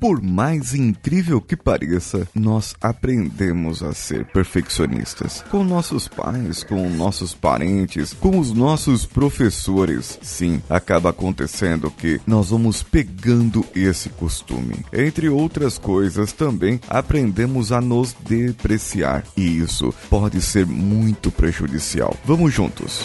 Por mais incrível que pareça, nós aprendemos a ser perfeccionistas. Com nossos pais, com nossos parentes, com os nossos professores. Sim, acaba acontecendo que nós vamos pegando esse costume. Entre outras coisas, também aprendemos a nos depreciar. E isso pode ser muito prejudicial. Vamos juntos.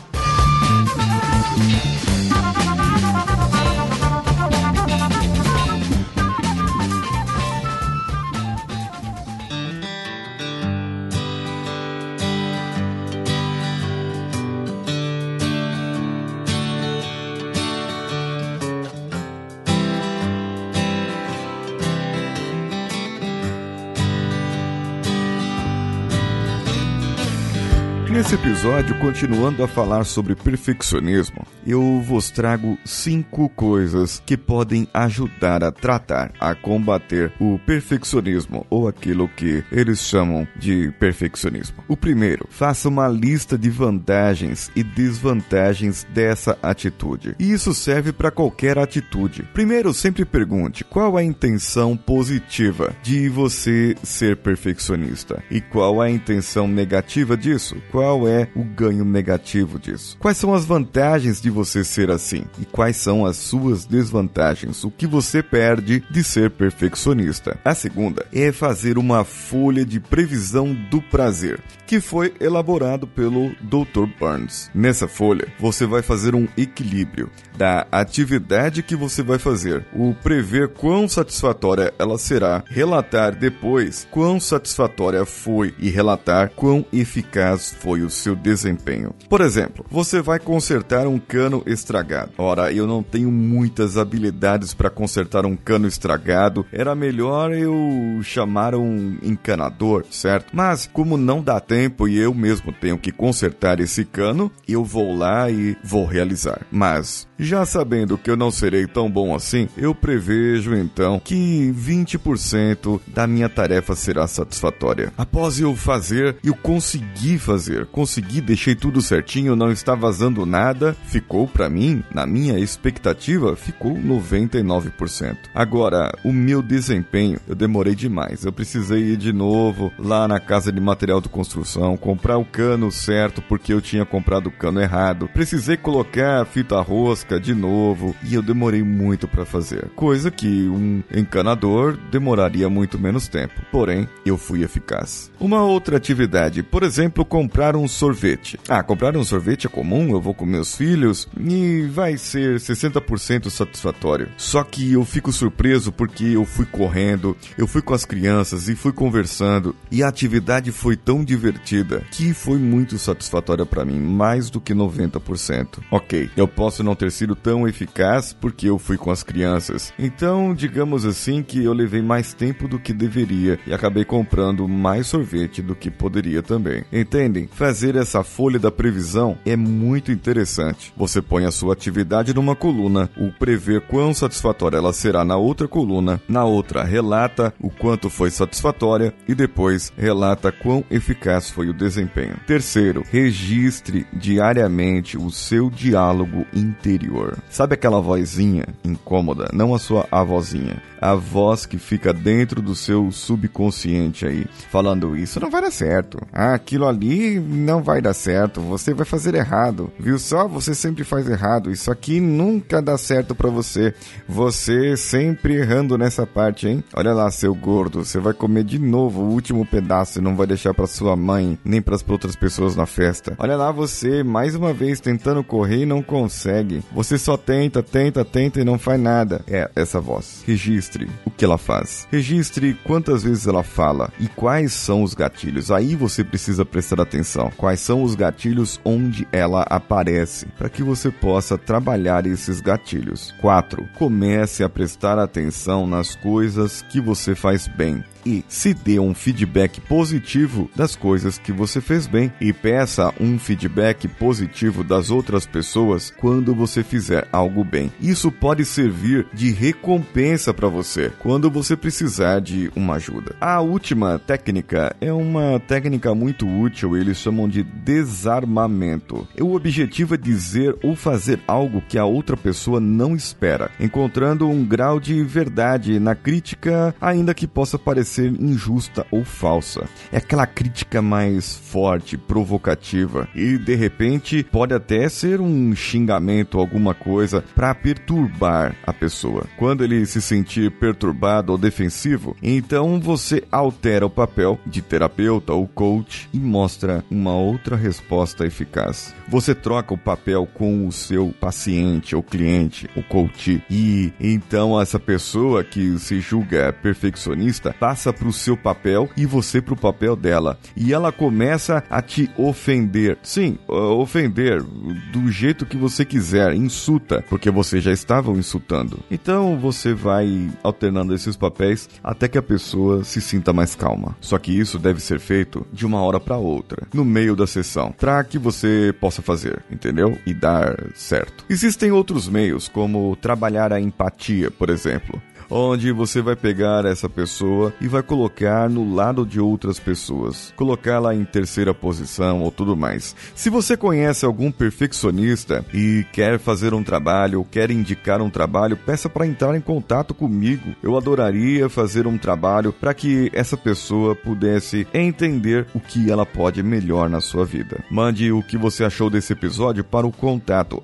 Nesse episódio, continuando a falar sobre perfeccionismo, eu vos trago cinco coisas que podem ajudar a tratar, a combater o perfeccionismo ou aquilo que eles chamam de perfeccionismo. O primeiro, faça uma lista de vantagens e desvantagens dessa atitude. E isso serve para qualquer atitude. Primeiro, sempre pergunte qual a intenção positiva de você ser perfeccionista e qual a intenção negativa disso. Qual qual é o ganho negativo disso? Quais são as vantagens de você ser assim? E quais são as suas desvantagens? O que você perde de ser perfeccionista? A segunda é fazer uma folha de previsão do prazer, que foi elaborado pelo Dr. Burns. Nessa folha, você vai fazer um equilíbrio da atividade que você vai fazer, o prever quão satisfatória ela será, relatar depois quão satisfatória foi e relatar quão eficaz foi o seu desempenho. Por exemplo, você vai consertar um cano estragado. Ora, eu não tenho muitas habilidades para consertar um cano estragado, era melhor eu chamar um encanador, certo? Mas como não dá tempo e eu mesmo tenho que consertar esse cano, eu vou lá e vou realizar. Mas já sabendo que eu não serei tão bom assim, eu prevejo então que 20% da minha tarefa será satisfatória. Após eu fazer, eu consegui fazer, consegui, deixei tudo certinho, não está vazando nada, ficou para mim, na minha expectativa, ficou 99%. Agora, o meu desempenho, eu demorei demais. Eu precisei ir de novo lá na casa de material de construção, comprar o cano certo porque eu tinha comprado o cano errado. Precisei colocar a fita rosca de novo e eu demorei muito para fazer, coisa que um encanador demoraria muito menos tempo. Porém, eu fui eficaz. Uma outra atividade, por exemplo, comprar um sorvete. Ah, comprar um sorvete é comum, eu vou com meus filhos e vai ser 60% satisfatório. Só que eu fico surpreso porque eu fui correndo, eu fui com as crianças e fui conversando e a atividade foi tão divertida que foi muito satisfatória para mim, mais do que 90%. OK, eu posso não ter sido tão eficaz porque eu fui com as crianças. Então, digamos assim que eu levei mais tempo do que deveria e acabei comprando mais sorvete do que poderia também. Entendem? Fazer essa folha da previsão é muito interessante. Você põe a sua atividade numa coluna, o prever quão satisfatória ela será na outra coluna, na outra relata o quanto foi satisfatória e depois relata quão eficaz foi o desempenho. Terceiro, registre diariamente o seu diálogo interior. Sabe aquela vozinha incômoda? Não a sua avózinha. A voz que fica dentro do seu subconsciente aí, falando isso não vai dar certo. Ah, aquilo ali não vai dar certo. Você vai fazer errado. Viu só? Você sempre faz errado. Isso aqui nunca dá certo para você. Você sempre errando nessa parte, hein? Olha lá, seu gordo. Você vai comer de novo o último pedaço e não vai deixar para sua mãe nem para as outras pessoas na festa. Olha lá você, mais uma vez tentando correr e não consegue. Você só tenta, tenta, tenta e não faz nada. É essa voz. Registre o que ela faz. Registre quantas vezes ela fala e quais são os gatilhos. Aí você precisa prestar atenção. Quais são os gatilhos onde ela aparece para que você possa trabalhar esses gatilhos. 4. Comece a prestar atenção nas coisas que você faz bem. E se dê um feedback positivo das coisas que você fez bem e peça um feedback positivo das outras pessoas quando você fizer algo bem. Isso pode servir de recompensa para você quando você precisar de uma ajuda. A última técnica é uma técnica muito útil, eles chamam de desarmamento. O objetivo é dizer ou fazer algo que a outra pessoa não espera, encontrando um grau de verdade na crítica, ainda que possa parecer injusta ou falsa. É aquela crítica mais forte, provocativa e de repente pode até ser um xingamento, alguma coisa para perturbar a pessoa. Quando ele se sentir perturbado ou defensivo, então você altera o papel de terapeuta ou coach e mostra uma outra resposta eficaz. Você troca o papel com o seu paciente ou cliente, o coach, e então essa pessoa que se julga perfeccionista passa para o seu papel e você para o papel dela. E ela começa a te ofender. Sim, ofender do jeito que você quiser, insulta, porque você já estava insultando. Então você vai alternando esses papéis até que a pessoa se sinta mais calma. Só que isso deve ser feito de uma hora para outra, no meio da sessão, para que você possa fazer, entendeu? E dar certo. Existem outros meios, como trabalhar a empatia, por exemplo onde você vai pegar essa pessoa e vai colocar no lado de outras pessoas, colocá-la em terceira posição ou tudo mais. Se você conhece algum perfeccionista e quer fazer um trabalho ou quer indicar um trabalho, peça para entrar em contato comigo. Eu adoraria fazer um trabalho para que essa pessoa pudesse entender o que ela pode melhor na sua vida. Mande o que você achou desse episódio para o contato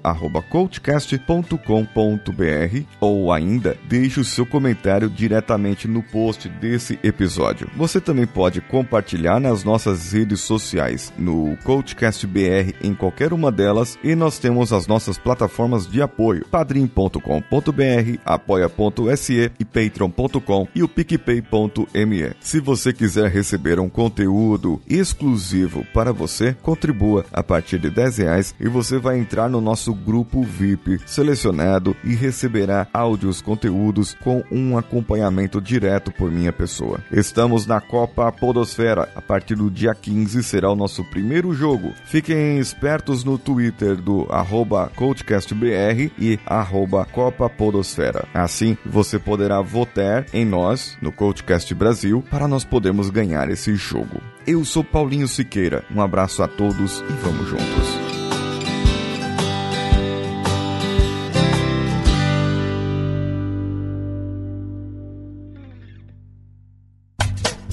coachcast.com.br ou ainda deixe o seu comentário diretamente no post desse episódio. Você também pode compartilhar nas nossas redes sociais, no CoachCastBR em qualquer uma delas, e nós temos as nossas plataformas de apoio, padrim.com.br, apoia.se e patreon.com e o picpay.me. Se você quiser receber um conteúdo exclusivo para você, contribua a partir de 10 reais e você vai entrar no nosso grupo VIP selecionado e receberá áudios, conteúdos com um acompanhamento direto por minha pessoa. Estamos na Copa Podosfera. A partir do dia 15 será o nosso primeiro jogo. Fiquem espertos no Twitter do arroba CoachCastBR e arroba Copa Podosfera. Assim, você poderá votar em nós, no CoachCast Brasil, para nós podermos ganhar esse jogo. Eu sou Paulinho Siqueira. Um abraço a todos e vamos juntos.